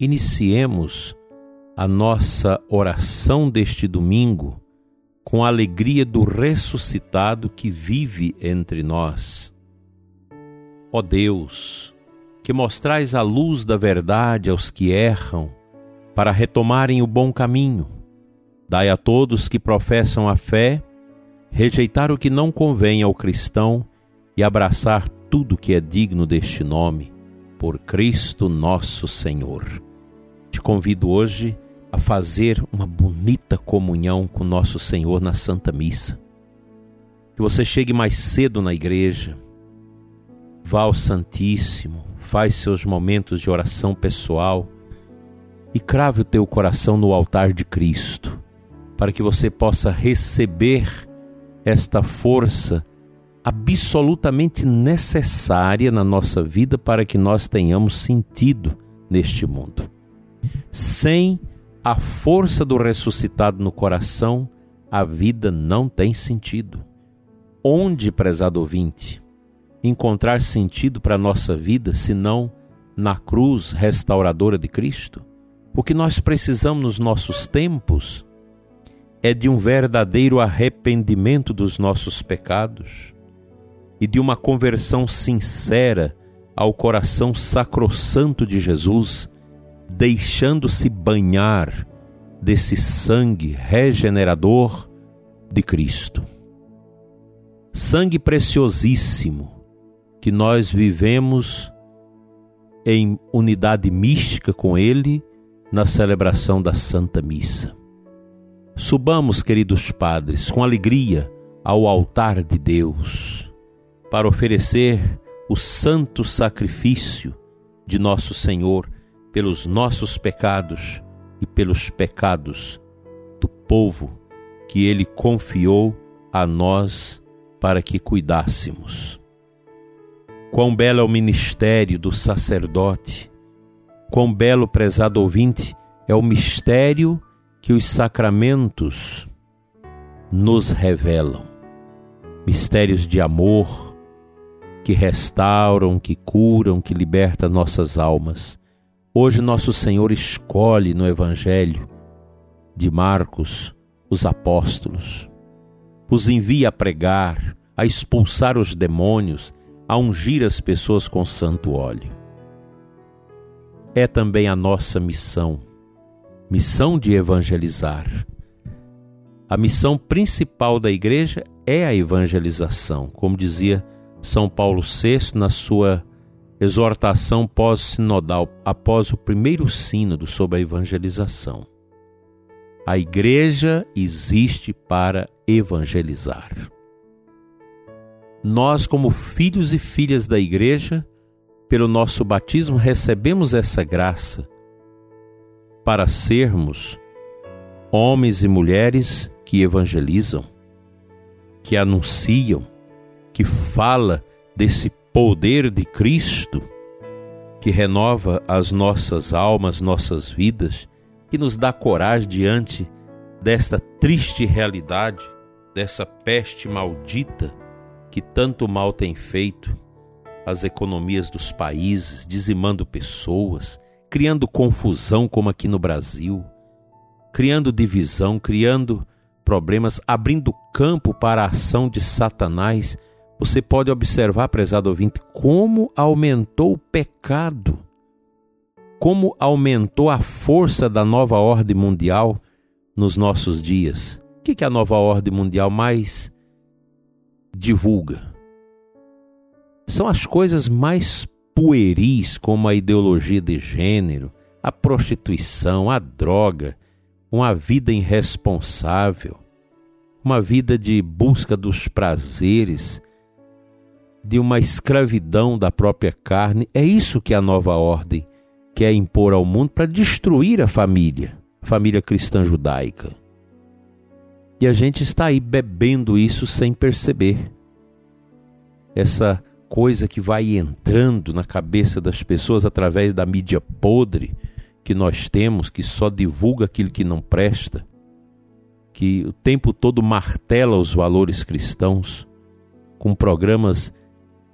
iniciemos a nossa oração deste domingo com a alegria do ressuscitado que vive entre nós. Ó Deus, que mostrais a luz da verdade aos que erram, para retomarem o bom caminho, dai a todos que professam a fé rejeitar o que não convém ao cristão e abraçar tudo que é digno deste nome, por Cristo nosso Senhor. Te convido hoje a fazer uma bonita comunhão com nosso Senhor na Santa Missa. Que você chegue mais cedo na igreja, vá ao Santíssimo, faz seus momentos de oração pessoal e crave o teu coração no altar de Cristo, para que você possa receber esta força absolutamente necessária na nossa vida para que nós tenhamos sentido neste mundo. Sem a força do ressuscitado no coração, a vida não tem sentido. Onde, prezado ouvinte, encontrar sentido para a nossa vida senão na cruz restauradora de Cristo? O que nós precisamos nos nossos tempos é de um verdadeiro arrependimento dos nossos pecados e de uma conversão sincera ao coração sacrossanto de Jesus, deixando-se banhar desse sangue regenerador de Cristo. Sangue preciosíssimo que nós vivemos em unidade mística com Ele na celebração da Santa Missa. Subamos, queridos padres, com alegria ao altar de Deus, para oferecer o santo sacrifício de nosso Senhor pelos nossos pecados e pelos pecados do povo que Ele confiou a nós para que cuidássemos. Quão belo é o ministério do sacerdote, quão belo, prezado ouvinte, é o mistério que os sacramentos nos revelam. Mistérios de amor que restauram, que curam, que libertam nossas almas. Hoje nosso Senhor escolhe no Evangelho de Marcos os apóstolos, os envia a pregar, a expulsar os demônios, a ungir as pessoas com santo óleo. É também a nossa missão missão de evangelizar. A missão principal da igreja é a evangelização, como dizia São Paulo VI na sua exortação pós-sinodal, após o primeiro sínodo sobre a evangelização. A igreja existe para evangelizar. Nós, como filhos e filhas da igreja, pelo nosso batismo, recebemos essa graça para sermos homens e mulheres que evangelizam, que anunciam, que fala desse poder de Cristo que renova as nossas almas, nossas vidas, que nos dá coragem diante desta triste realidade, dessa peste maldita que tanto mal tem feito às economias dos países, dizimando pessoas, criando confusão, como aqui no Brasil, criando divisão, criando problemas, abrindo campo para a ação de Satanás. Você pode observar, prezado ouvinte, como aumentou o pecado, como aumentou a força da nova ordem mundial nos nossos dias. O que, que a nova ordem mundial mais divulga? São as coisas mais pueris como a ideologia de gênero, a prostituição, a droga, uma vida irresponsável, uma vida de busca dos prazeres, de uma escravidão da própria carne. É isso que a nova ordem quer impor ao mundo para destruir a família, a família cristã judaica. E a gente está aí bebendo isso sem perceber. Essa coisa que vai entrando na cabeça das pessoas através da mídia podre que nós temos, que só divulga aquilo que não presta, que o tempo todo martela os valores cristãos, com programas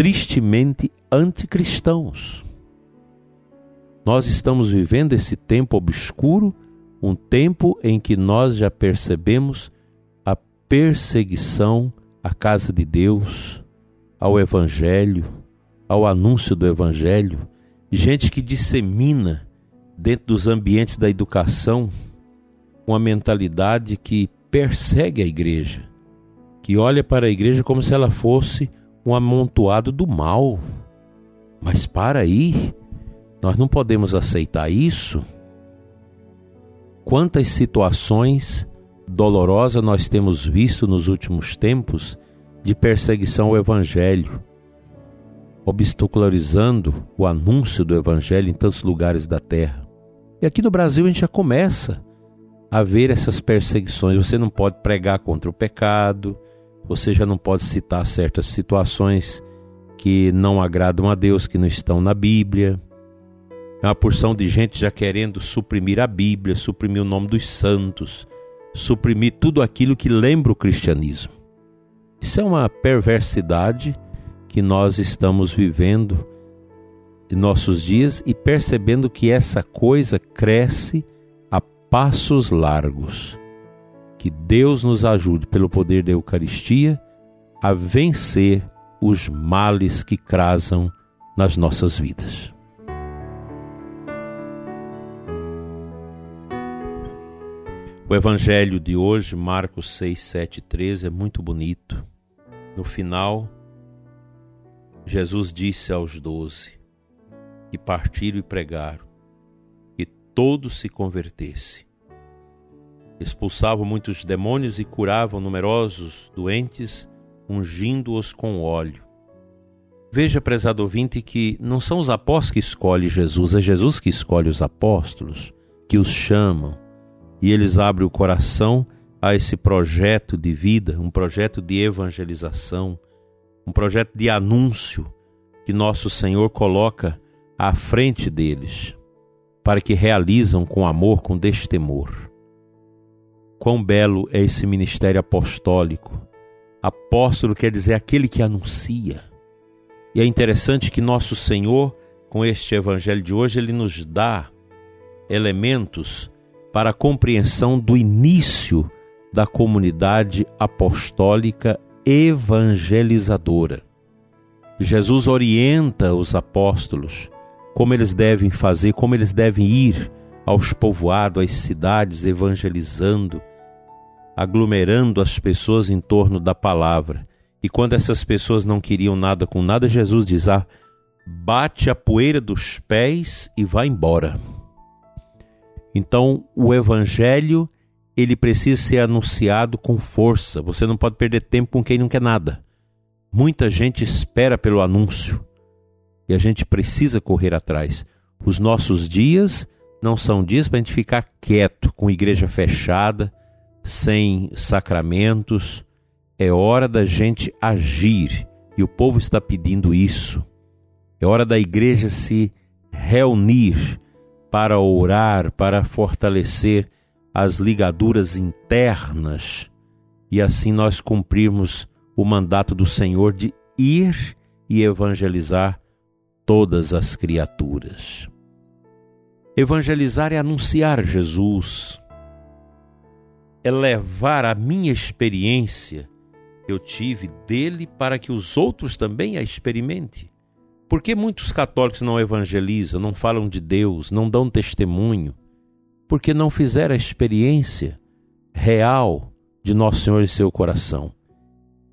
tristemente anticristãos. Nós estamos vivendo esse tempo obscuro, um tempo em que nós já percebemos a perseguição à casa de Deus, ao Evangelho, ao anúncio do Evangelho, gente que dissemina dentro dos ambientes da educação uma mentalidade que persegue a igreja, que olha para a igreja como se ela fosse um amontoado do mal. Mas para aí, nós não podemos aceitar isso. Quantas situações dolorosas nós temos visto nos últimos tempos de perseguição ao Evangelho, obstacularizando o anúncio do Evangelho em tantos lugares da terra. E aqui no Brasil a gente já começa a ver essas perseguições. Você não pode pregar contra o pecado, você já não pode citar certas situações que não agradam a Deus, que não estão na Bíblia. É uma porção de gente já querendo suprimir a Bíblia, suprimir o nome dos santos, suprimir tudo aquilo que lembra o cristianismo. Isso é uma perversidade que nós estamos vivendo em nossos dias e percebendo que essa coisa cresce a passos largos. Que Deus nos ajude, pelo poder da Eucaristia, a vencer os males que crasam nas nossas vidas. O evangelho de hoje, Marcos 6, 7 e 13, é muito bonito. No final, Jesus disse aos doze que partiram e pregaram que todos se convertessem. Expulsavam muitos demônios e curavam numerosos doentes, ungindo-os com óleo. Veja, prezado ouvinte, que não são os apóstolos que escolhem Jesus, é Jesus que escolhe os apóstolos, que os chamam e eles abrem o coração a esse projeto de vida, um projeto de evangelização, um projeto de anúncio que nosso Senhor coloca à frente deles, para que realizam com amor, com destemor. Quão belo é esse ministério apostólico! Apóstolo quer dizer aquele que anuncia. E é interessante que nosso Senhor, com este evangelho de hoje, ele nos dá elementos para a compreensão do início da comunidade apostólica evangelizadora. Jesus orienta os apóstolos como eles devem fazer, como eles devem ir aos povoados, às cidades, evangelizando, aglomerando as pessoas em torno da palavra. E quando essas pessoas não queriam nada com nada, Jesus diz: ah, bate a poeira dos pés e vá embora. Então, o evangelho, ele precisa ser anunciado com força. Você não pode perder tempo com quem não quer nada. Muita gente espera pelo anúncio e a gente precisa correr atrás. Os nossos dias não são dias para a gente ficar quieto, com igreja fechada, sem sacramentos. É hora da gente agir e o povo está pedindo isso. É hora da igreja se reunir para orar, para fortalecer as ligaduras internas e assim nós cumprirmos o mandato do Senhor de ir e evangelizar todas as criaturas. Evangelizar é anunciar Jesus, é levar a minha experiência que eu tive dele para que os outros também a experimentem. Por que muitos católicos não evangelizam, não falam de Deus, não dão testemunho? Porque não fizeram a experiência real de Nosso Senhor em seu coração.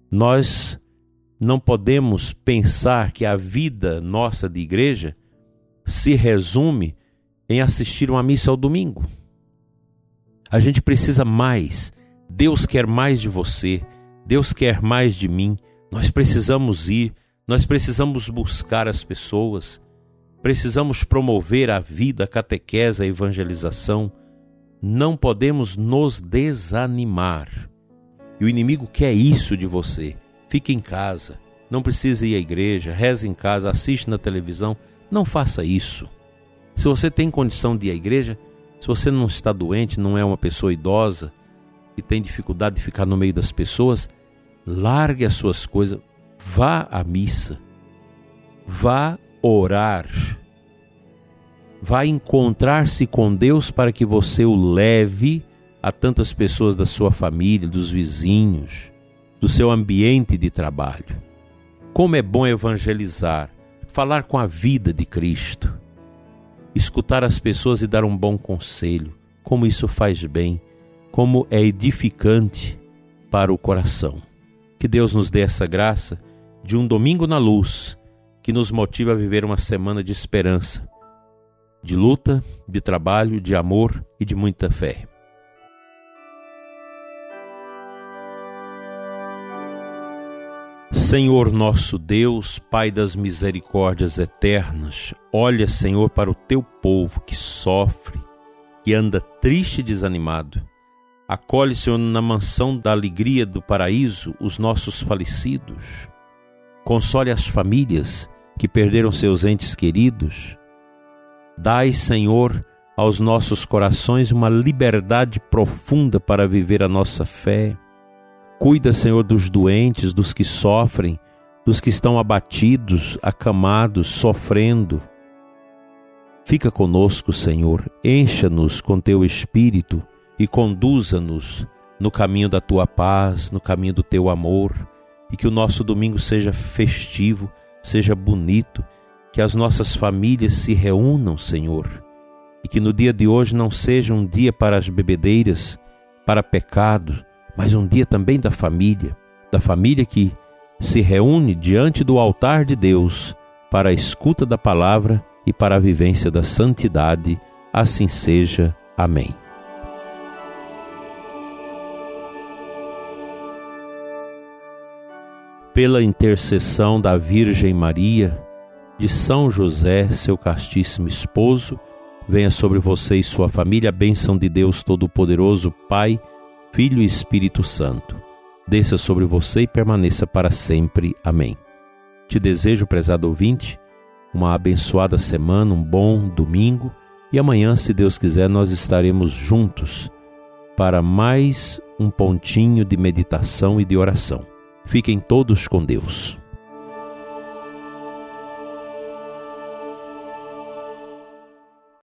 Nós não podemos pensar que a vida nossa de igreja se resume em assistir uma missa ao domingo. A gente precisa mais. Deus quer mais de você. Deus quer mais de mim. Nós precisamos ir nós precisamos buscar as pessoas. Precisamos promover a vida, a catequese, a evangelização. Não podemos nos desanimar. E o inimigo quer isso de você. Fique em casa, não precisa ir à igreja, reze em casa, assiste na televisão. Não faça isso. Se você tem condição de ir à igreja, se você não está doente, não é uma pessoa idosa e tem dificuldade de ficar no meio das pessoas, largue as suas coisas, vá à missa, vá orar, vá encontrar-se com Deus para que você o leve a tantas pessoas da sua família, dos vizinhos, do seu ambiente de trabalho. Como é bom evangelizar, falar com a vida de Cristo escutar as pessoas e dar um bom conselho, como isso faz bem, como é edificante para o coração. Que Deus nos dê essa graça de um domingo na luz que nos motiva a viver uma semana de esperança, de luta, de trabalho, de amor e de muita fé. Senhor nosso Deus, Pai das misericórdias eternas, olha, Senhor, para o teu povo que sofre, que anda triste e desanimado. Acolhe, Senhor, na mansão da alegria do paraíso os nossos falecidos. Console as famílias que perderam seus entes queridos. Dai, Senhor, aos nossos corações uma liberdade profunda para viver a nossa fé Cuida, Senhor, dos doentes, dos que sofrem, dos que estão abatidos, acamados, sofrendo. Fica conosco, Senhor, encha-nos com teu espírito e conduza-nos no caminho da tua paz, no caminho do teu amor, e que o nosso domingo seja festivo, seja bonito, que as nossas famílias se reúnam, Senhor, e que no dia de hoje não seja um dia para as bebedeiras, para pecado, mas um dia também da família, da família que se reúne diante do altar de Deus para a escuta da palavra e para a vivência da santidade. Assim seja. Amém. Pela intercessão da Virgem Maria, de São José, seu castíssimo esposo, venha sobre você e sua família a bênção de Deus Todo-Poderoso, Pai Filho e Espírito Santo, desça sobre você e permaneça para sempre. Amém. Te desejo, prezado ouvinte, uma abençoada semana, um bom domingo e amanhã, se Deus quiser, nós estaremos juntos para mais um pontinho de meditação e de oração. Fiquem todos com Deus.